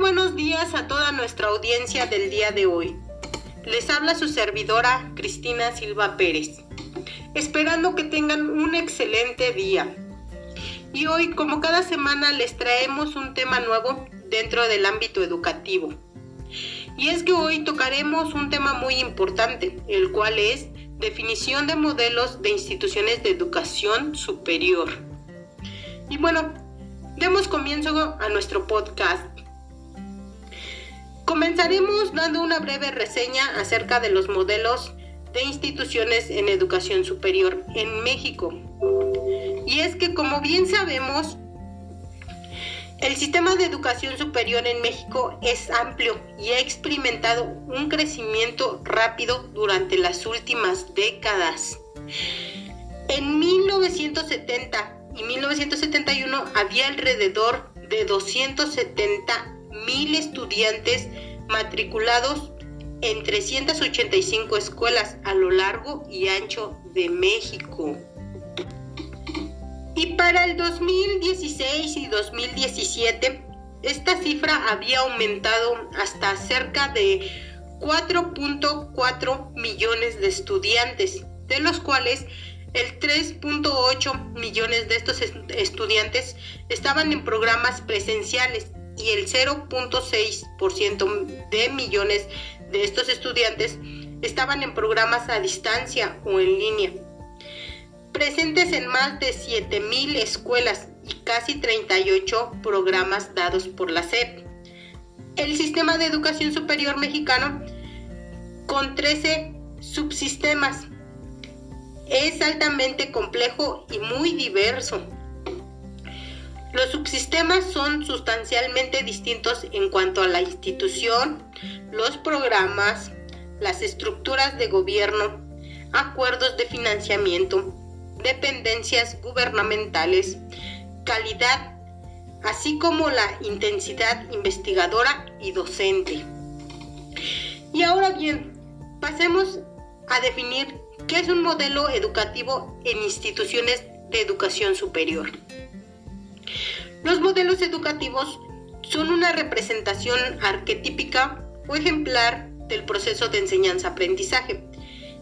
buenos días a toda nuestra audiencia del día de hoy. Les habla su servidora Cristina Silva Pérez, esperando que tengan un excelente día. Y hoy, como cada semana, les traemos un tema nuevo dentro del ámbito educativo. Y es que hoy tocaremos un tema muy importante, el cual es definición de modelos de instituciones de educación superior. Y bueno, demos comienzo a nuestro podcast. Comenzaremos dando una breve reseña acerca de los modelos de instituciones en educación superior en México. Y es que como bien sabemos, el sistema de educación superior en México es amplio y ha experimentado un crecimiento rápido durante las últimas décadas. En 1970 y 1971 había alrededor de 270 mil estudiantes matriculados en 385 escuelas a lo largo y ancho de México. Y para el 2016 y 2017, esta cifra había aumentado hasta cerca de 4.4 millones de estudiantes, de los cuales el 3.8 millones de estos estudiantes estaban en programas presenciales y el 0.6% de millones de estos estudiantes estaban en programas a distancia o en línea. Presentes en más de 7.000 escuelas y casi 38 programas dados por la SEP. El sistema de educación superior mexicano, con 13 subsistemas, es altamente complejo y muy diverso los subsistemas son sustancialmente distintos en cuanto a la institución, los programas, las estructuras de gobierno, acuerdos de financiamiento, dependencias gubernamentales, calidad, así como la intensidad investigadora y docente. Y ahora bien, pasemos a definir qué es un modelo educativo en instituciones de educación superior. Los modelos educativos son una representación arquetípica o ejemplar del proceso de enseñanza-aprendizaje,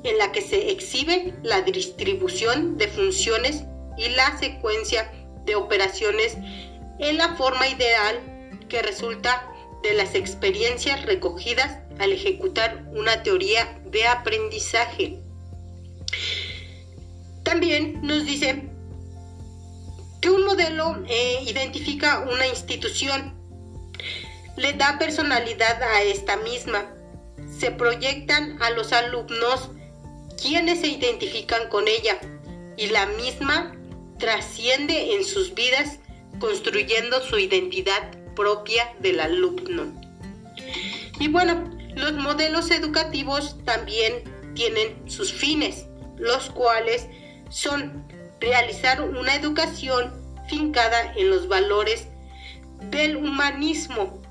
en la que se exhibe la distribución de funciones y la secuencia de operaciones en la forma ideal que resulta de las experiencias recogidas al ejecutar una teoría de aprendizaje. También nos dice que un modelo eh, identifica una institución, le da personalidad a esta misma, se proyectan a los alumnos quienes se identifican con ella y la misma trasciende en sus vidas construyendo su identidad propia del alumno. Y bueno, los modelos educativos también tienen sus fines, los cuales son realizar una educación fincada en los valores del humanismo,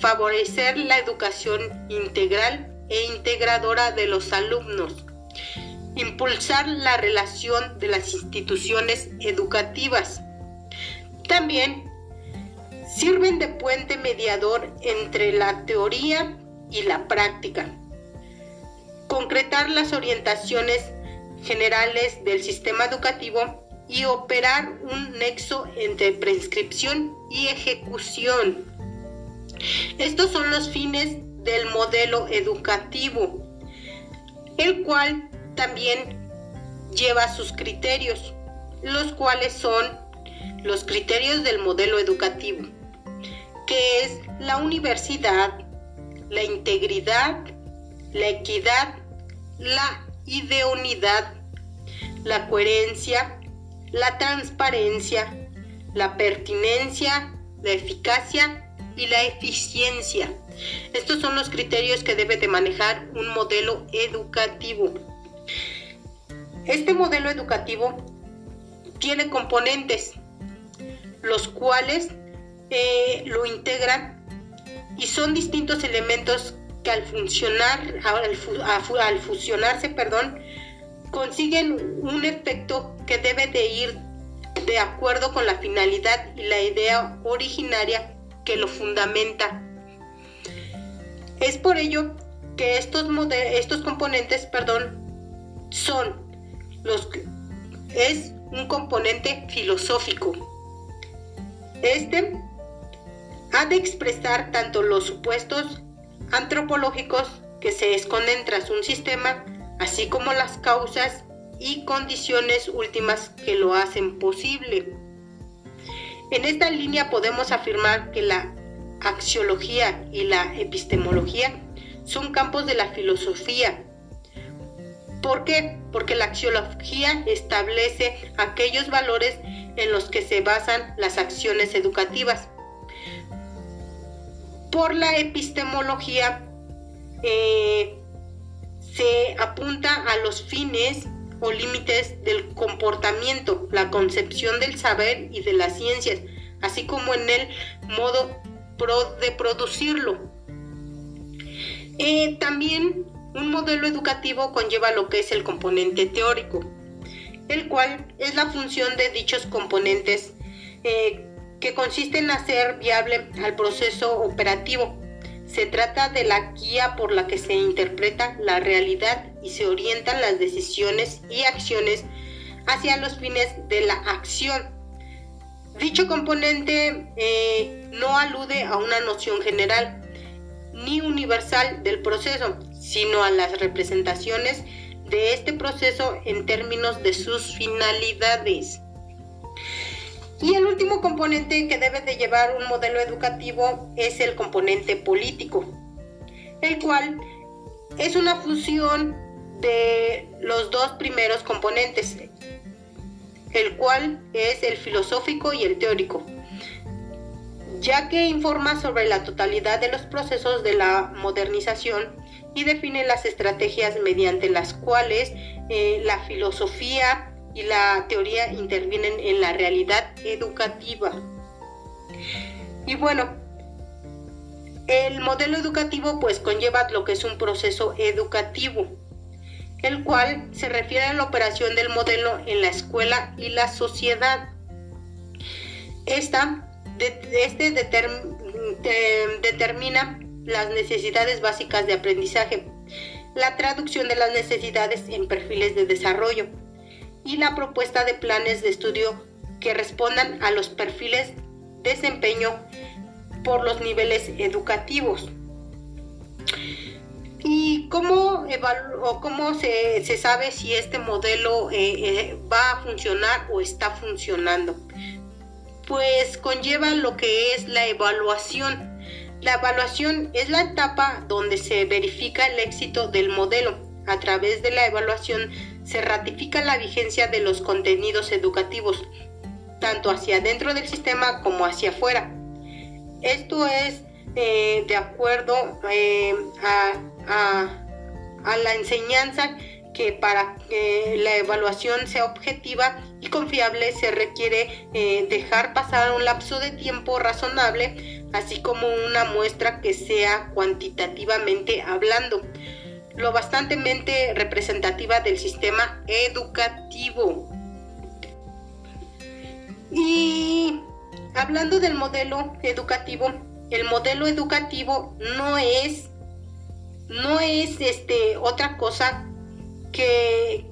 favorecer la educación integral e integradora de los alumnos, impulsar la relación de las instituciones educativas. También sirven de puente mediador entre la teoría y la práctica, concretar las orientaciones generales del sistema educativo y operar un nexo entre prescripción y ejecución. Estos son los fines del modelo educativo, el cual también lleva sus criterios, los cuales son los criterios del modelo educativo, que es la universidad, la integridad, la equidad, la ideunidad, la coherencia, la transparencia, la pertinencia, la eficacia y la eficiencia. Estos son los criterios que debe de manejar un modelo educativo. Este modelo educativo tiene componentes, los cuales eh, lo integran y son distintos elementos que al funcionar, al, fusionarse, perdón, consiguen un efecto que debe de ir de acuerdo con la finalidad y la idea originaria que lo fundamenta Es por ello que estos, estos componentes perdón, son los es un componente filosófico. Este ha de expresar tanto los supuestos antropológicos que se esconden tras un sistema, así como las causas y condiciones últimas que lo hacen posible. En esta línea podemos afirmar que la axiología y la epistemología son campos de la filosofía. ¿Por qué? Porque la axiología establece aquellos valores en los que se basan las acciones educativas. Por la epistemología eh, se apunta a los fines o límites del comportamiento, la concepción del saber y de las ciencias, así como en el modo de producirlo. Eh, también un modelo educativo conlleva lo que es el componente teórico, el cual es la función de dichos componentes eh, que consiste en hacer viable al proceso operativo se trata de la guía por la que se interpreta la realidad y se orientan las decisiones y acciones hacia los fines de la acción. Dicho componente eh, no alude a una noción general ni universal del proceso, sino a las representaciones de este proceso en términos de sus finalidades. Y el último componente que debe de llevar un modelo educativo es el componente político, el cual es una fusión de los dos primeros componentes, el cual es el filosófico y el teórico, ya que informa sobre la totalidad de los procesos de la modernización y define las estrategias mediante las cuales eh, la filosofía y la teoría intervienen en la realidad educativa. Y bueno, el modelo educativo pues conlleva lo que es un proceso educativo, el cual se refiere a la operación del modelo en la escuela y la sociedad. Esta, este determina las necesidades básicas de aprendizaje, la traducción de las necesidades en perfiles de desarrollo, y la propuesta de planes de estudio que respondan a los perfiles de desempeño por los niveles educativos. ¿Y cómo, o cómo se, sabe si este modelo eh, eh, va a funcionar o está funcionando? Pues conlleva lo que es la evaluación. La evaluación es la etapa donde se verifica el éxito del modelo. A través de la evaluación se ratifica la vigencia de los contenidos educativos, tanto hacia dentro del sistema como hacia afuera. Esto es eh, de acuerdo eh, a, la enseñanza que para que la evaluación sea objetiva y confiable se requiere eh, dejar pasar un lapso de tiempo razonable, así como una muestra que sea cuantitativamente hablando lo bastantemente representativa del sistema educativo. Y hablando del modelo educativo, el modelo educativo no es no es este otra cosa que,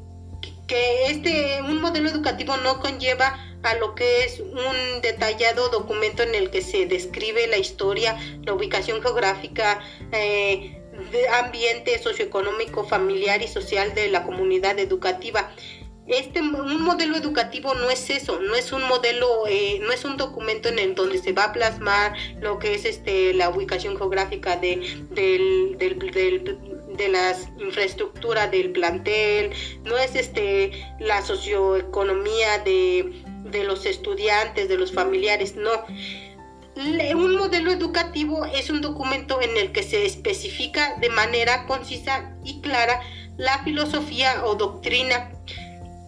que este un modelo educativo no conlleva a lo que es un detallado documento en el que se describe la historia, la ubicación geográfica, eh, ambiente socioeconómico, familiar y social de la comunidad educativa. Este, un modelo educativo no es eso, no es un modelo, eh, no es un documento en el donde se va a plasmar lo que es este, la ubicación geográfica de, del, de las infraestructuras del plantel, no es este, la socioeconomía de, de los estudiantes, de los familiares, no un modelo educativo es un documento en el que se especifica de manera concisa y clara la filosofía o doctrina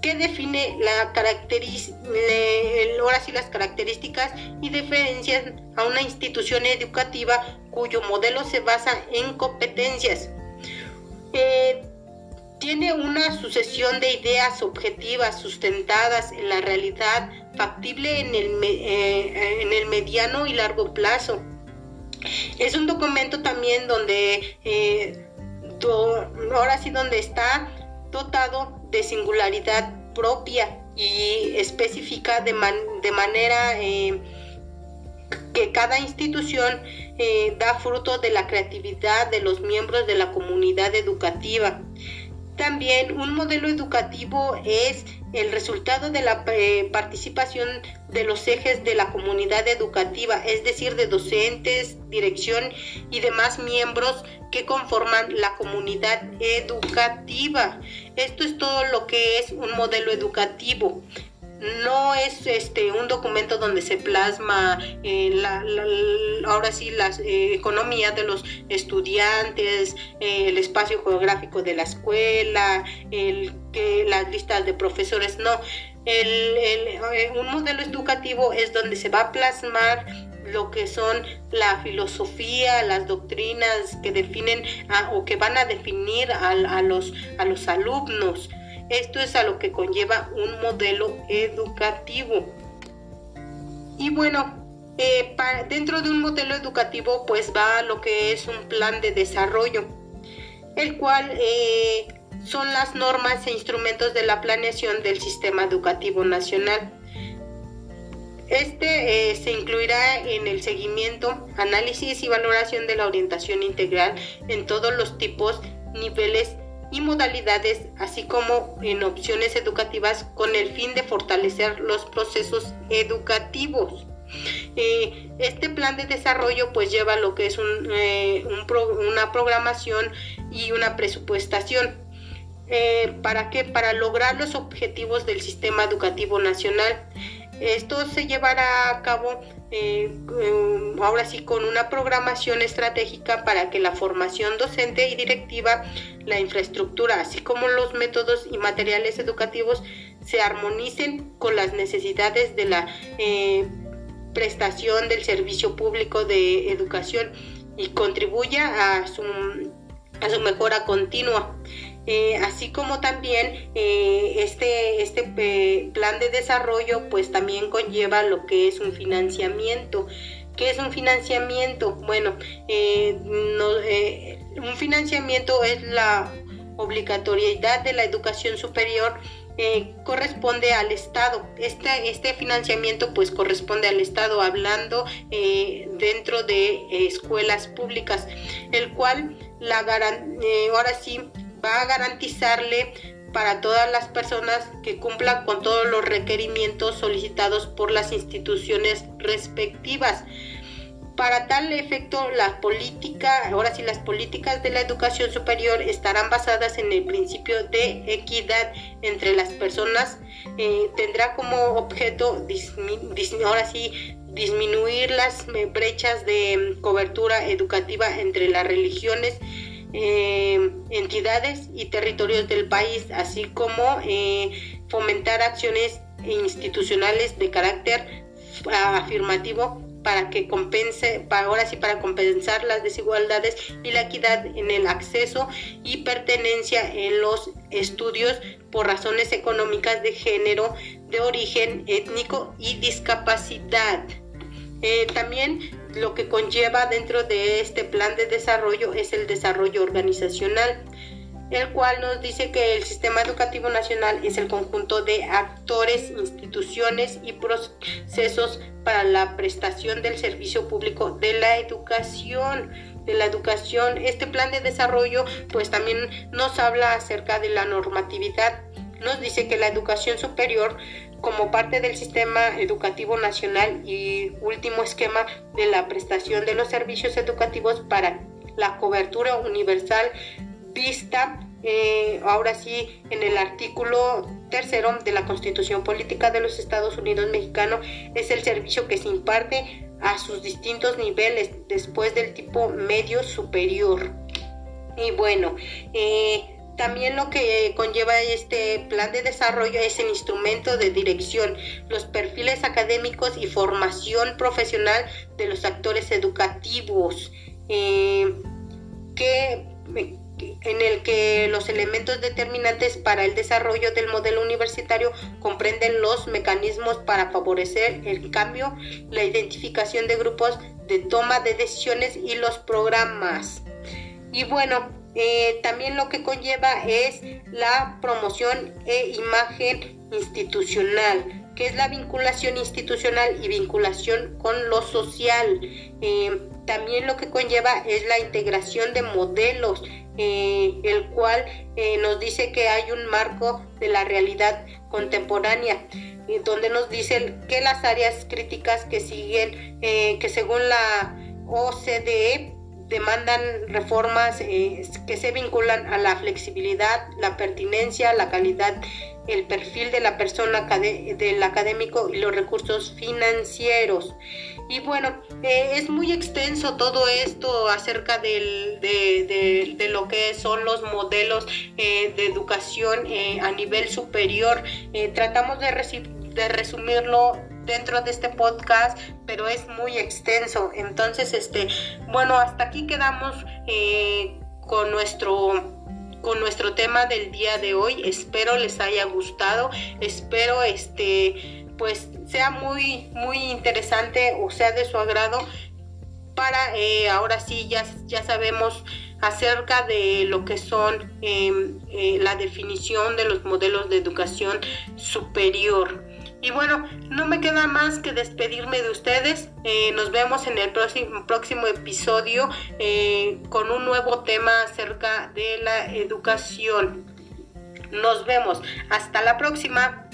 que define la las características y diferencias a una institución educativa cuyo modelo se basa en competencias. Eh, tiene una sucesión de ideas objetivas sustentadas en la realidad factible en el, eh, en el mediano y largo plazo. Es un documento también donde, eh, ahora sí, donde está dotado de singularidad propia y específica de, de manera eh, que cada institución da fruto de la creatividad de los miembros de la comunidad educativa. También un modelo educativo es el resultado de la eh, participación de los ejes de la comunidad educativa, es decir, de docentes, dirección y demás miembros que conforman la comunidad educativa. Esto es todo lo que es un modelo educativo no es este un documento donde se plasma eh, la, ahora sí la eh, economía de los estudiantes eh, el espacio geográfico de la escuela el que las listas de profesores no el, un modelo educativo es donde se va a plasmar lo que son la filosofía, las doctrinas que definen o que van a definir a, los, a los alumnos. Esto es a lo que conlleva un modelo educativo. Y bueno, eh, dentro de un modelo educativo pues va lo que es un plan de desarrollo, el cual eh, son las normas e instrumentos de la planeación del sistema educativo nacional. Este eh, se incluirá en el seguimiento, análisis y valoración de la orientación integral en todos los tipos, niveles y modalidades, así como en opciones educativas con el fin de fortalecer los procesos educativos. Eh, este plan de desarrollo pues lleva lo que es eh, una programación y una presupuestación. Eh, ¿Para qué? Para lograr los objetivos del sistema educativo nacional. Esto se llevará a cabo eh, ahora sí con una programación estratégica para que la formación docente y directiva, la infraestructura, así como los métodos y materiales educativos se armonicen con las necesidades de la eh, prestación del servicio público de educación y contribuya a su, a su mejora continua. Eh, así como también eh, este, este eh, plan de desarrollo pues también conlleva lo que es un financiamiento. ¿Qué es un financiamiento? Bueno, un financiamiento es la obligatoriedad de la educación superior corresponde al Estado. Este, este financiamiento pues corresponde al Estado hablando dentro de escuelas públicas, el cual la ahora sí va a garantizarle para todas las personas que cumplan con todos los requerimientos solicitados por las instituciones respectivas. Para tal efecto, la política, ahora sí, las políticas de la educación superior estarán basadas en el principio de equidad entre las personas. Eh, tendrá como objeto, disminuir las brechas de cobertura educativa entre las religiones eh, entidades y territorios del país, así como eh, fomentar acciones institucionales de carácter afirmativo para que compense, ahora sí, para compensar las desigualdades y la equidad en el acceso y pertenencia en los estudios por razones económicas de género, de origen étnico y discapacidad. Eh, también lo que conlleva dentro de este plan de desarrollo es el desarrollo organizacional, el cual nos dice que el sistema educativo nacional es el conjunto de actores, instituciones y procesos para la prestación del servicio público de la educación de la educación. Este plan de desarrollo pues también nos habla acerca de la normatividad. Nos dice que la educación superior como parte del sistema educativo nacional y último esquema de la prestación de los servicios educativos para la cobertura universal vista eh, ahora sí en el artículo tercero de la Constitución Política de los Estados Unidos Mexicanos es el servicio que se imparte a sus distintos niveles después del tipo medio superior. Y bueno, eh, también lo que conlleva este plan de desarrollo es el instrumento de dirección, los perfiles académicos y formación profesional de los actores educativos. Eh, que en el que los elementos determinantes para el desarrollo del modelo universitario comprenden los mecanismos para favorecer el cambio, la identificación de grupos de toma de decisiones y los programas. Y bueno, eh, también lo que conlleva es la promoción e imagen institucional, que es la vinculación institucional y vinculación con lo social. Eh, también lo que conlleva es la integración de modelos, eh, el cual nos dice que hay un marco de la realidad contemporánea, donde nos dicen que las áreas críticas que siguen, que según la OCDE, demandan reformas eh, que se vinculan a la flexibilidad, la pertinencia, la calidad, el perfil de la persona del académico y los recursos financieros. Y bueno, eh, es muy extenso todo esto acerca del, de, lo que son los modelos eh, de educación a nivel superior. tratamos de, de resumirlo dentro de este podcast, pero es muy extenso. Entonces, este, bueno, hasta aquí quedamos eh, con nuestro con nuestro tema del día de hoy. Espero les haya gustado. Espero este pues sea muy muy interesante o sea de su agrado para eh, ahora sí ya, ya sabemos acerca de lo que son em, eh, la definición de los modelos de educación superior. Y bueno, no me queda más que despedirme de ustedes. Eh, nos vemos en el próximo, próximo episodio eh, con un nuevo tema acerca de la educación. Nos vemos. Hasta la próxima.